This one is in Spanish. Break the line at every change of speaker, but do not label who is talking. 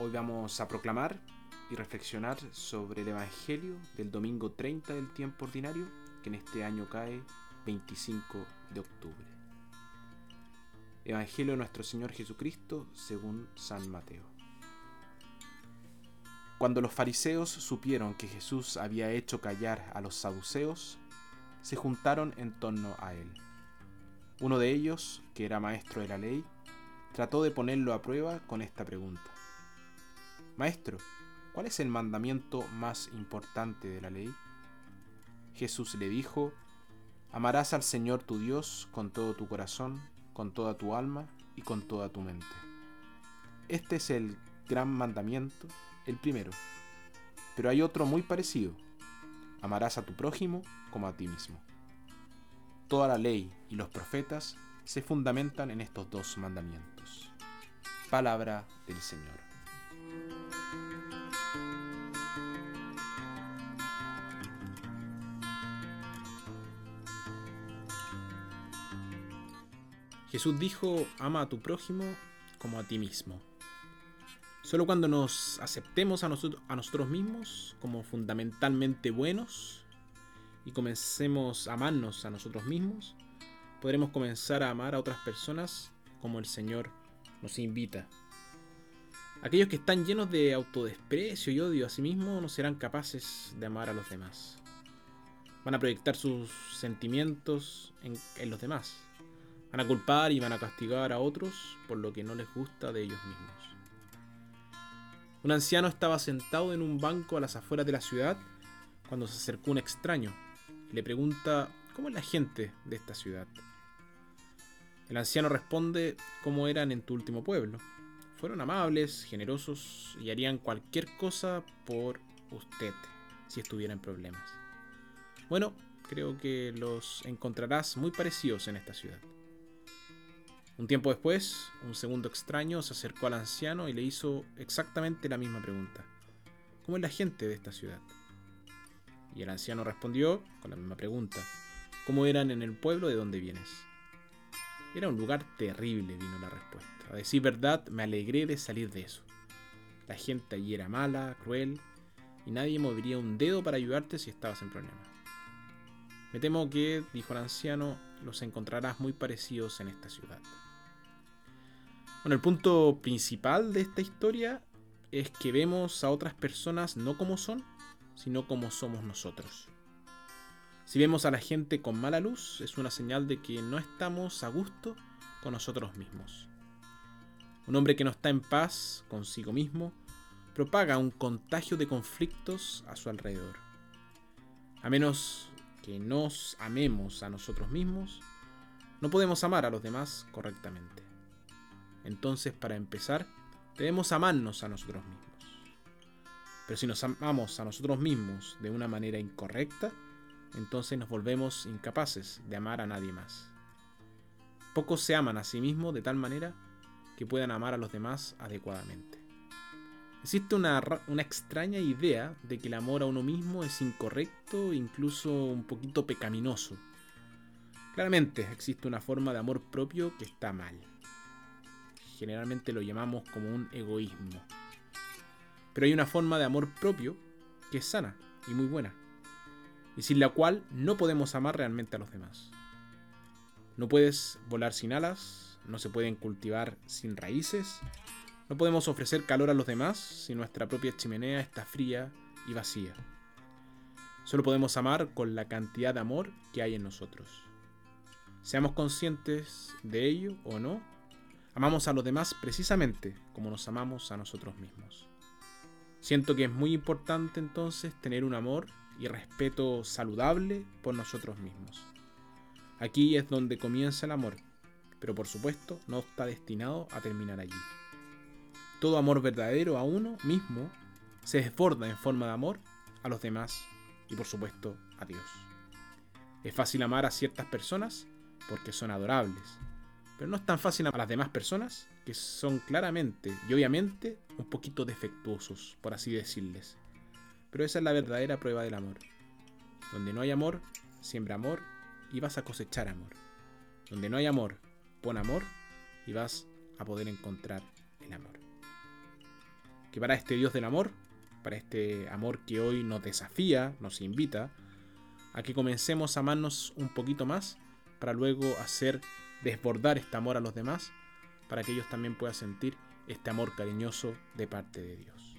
Hoy vamos a proclamar y reflexionar sobre el Evangelio del domingo 30 del tiempo ordinario, que en este año cae 25 de octubre. Evangelio de nuestro Señor Jesucristo según San Mateo. Cuando los fariseos supieron que Jesús había hecho callar a los saduceos, se juntaron en torno a él. Uno de ellos, que era maestro de la ley, trató de ponerlo a prueba con esta pregunta. Maestro, ¿cuál es el mandamiento más importante de la ley? Jesús le dijo, Amarás al Señor tu Dios con todo tu corazón, con toda tu alma y con toda tu mente. Este es el gran mandamiento, el primero. Pero hay otro muy parecido. Amarás a tu prójimo como a ti mismo. Toda la ley y los profetas se fundamentan en estos dos mandamientos. Palabra del Señor. Jesús dijo, ama a tu prójimo como a ti mismo. Solo cuando nos aceptemos a, nosotros, mismos como fundamentalmente buenos y comencemos a amarnos a nosotros mismos, podremos comenzar a amar a otras personas como el Señor nos invita. Aquellos que están llenos de autodesprecio y odio a sí mismos no serán capaces de amar a los demás. Van a proyectar sus sentimientos en, en los demás. Van a culpar y van a castigar a otros por lo que no les gusta de ellos mismos. Un anciano estaba sentado en un banco a las afueras de la ciudad cuando se acercó un extraño y le pregunta cómo es la gente de esta ciudad. El anciano responde cómo eran en tu último pueblo. Fueron amables, generosos y harían cualquier cosa por usted si estuviera en problemas. Bueno, creo que los encontrarás muy parecidos en esta ciudad. Un tiempo después, un segundo extraño se acercó al anciano y le hizo exactamente la misma pregunta. ¿Cómo es la gente de esta ciudad? Y el anciano respondió con la misma pregunta. ¿Cómo eran en el pueblo de donde vienes? Era un lugar terrible, vino la respuesta. A decir verdad, me alegré de salir de eso. La gente allí era mala, cruel, y nadie movería un dedo para ayudarte si estabas en problemas. Me temo que, dijo el anciano, los encontrarás muy parecidos en esta ciudad. Bueno, el punto principal de esta historia es que vemos a otras personas no como son, sino como somos nosotros. Si vemos a la gente con mala luz, es una señal de que no estamos a gusto con nosotros mismos. Un hombre que no está en paz consigo mismo propaga un contagio de conflictos a su alrededor. A menos que nos amemos a nosotros mismos, no podemos amar a los demás correctamente. Entonces, para empezar, debemos amarnos a nosotros mismos. Pero si nos amamos a nosotros mismos de una manera incorrecta, entonces nos volvemos incapaces de amar a nadie más. Pocos se aman a sí mismos de tal manera que puedan amar a los demás adecuadamente. Existe una, extraña idea de que el amor a uno mismo es incorrecto incluso un poquito pecaminoso. Claramente existe una forma de amor propio que está mal. Generalmente lo llamamos como un egoísmo. Pero hay una forma de amor propio que es sana y muy buena y sin la cual no podemos amar realmente a los demás. No puedes volar sin alas, no se pueden cultivar sin raíces, no podemos ofrecer calor a los demás si nuestra propia chimenea está fría y vacía. Solo podemos amar con la cantidad de amor que hay en nosotros. Seamos conscientes de ello o no, amamos a los demás precisamente como nos amamos a nosotros mismos. Siento que es muy importante entonces tener un amor y respeto saludable por nosotros mismos. Aquí es donde comienza el amor, pero por supuesto no está destinado a terminar allí. Todo amor verdadero a uno mismo se desborda en forma de amor a los demás y por supuesto a Dios. Es fácil amar a ciertas personas porque son adorables, pero no es tan fácil a las demás personas que son claramente y obviamente un poquito defectuosos, por así decirles. Pero esa es la verdadera prueba del amor. Donde no hay amor, siembra amor y vas a cosechar amor. Donde no hay amor, pon amor y vas a poder encontrar el amor. que para este Dios del amor, para este amor que hoy nos desafía, nos invita, a que comencemos a amarnos un poquito más para luego hacer desbordar este amor a los demás, para que ellos también puedan sentir este amor cariñoso de parte de Dios.